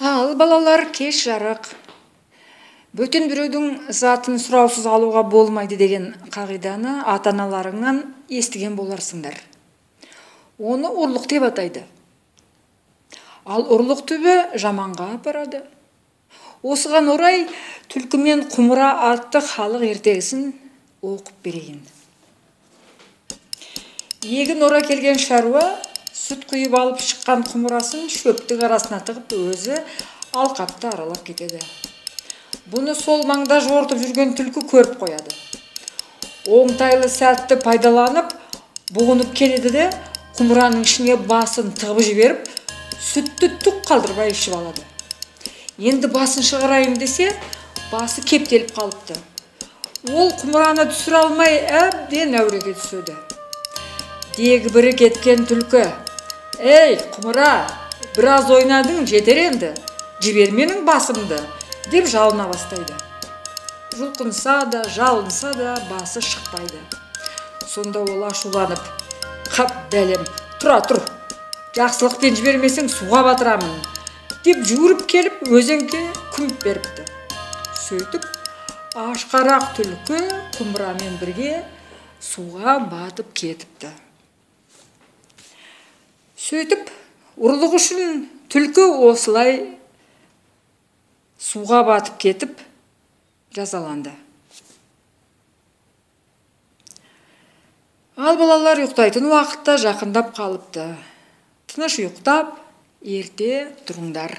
ал балалар кеш жарық. Бөтен біреудің затын сұраусыз алуға болмайды деген қағиданы ата аналарыңнан естіген боларсыңдар. Оны ұрлық деп атайды. Ал ұрлық түбі жаманға апарады. Осыған орай түлкі мен құмыра атты халық ертегісін оқып берейін. Егін ора келген шаруа сүт құйып алып шыққан құмырасын шөптің арасына тығып өзі алқапты аралап кетеді бұны сол маңда жортып жүрген түлкі көріп қояды оңтайлы сәтті пайдаланып бұғынып келеді де құмыраның ішіне басын тығып жіберіп сүтті түк қалдырмай ішіп алады енді басын шығарайын десе басы кептеліп қалыпты ол құмыраны түсіре алмай әбден әуреге түседі дегбірі кеткен түлкі ей құмыра біраз ойнадың жетер енді жібер менің басымды деп жалына бастайды жұлқынса да жалынса да басы шықпайды сонда ол ашуланып қап бәлем тұра тұр жақсылықпен жібермесең суға батырамын деп жүгіріп келіп өзенге күмп беріпті сөйтіп ашқарақ түлкі құмырамен бірге суға батып кетіпті сөйтіп ұрлық үшін түлкі осылай суға батып кетіп жазаланды. Ал балалар ұйықтайтын уақытта жақындап қалыпты. Тыныш ұйықтап ерте тұрыңдар.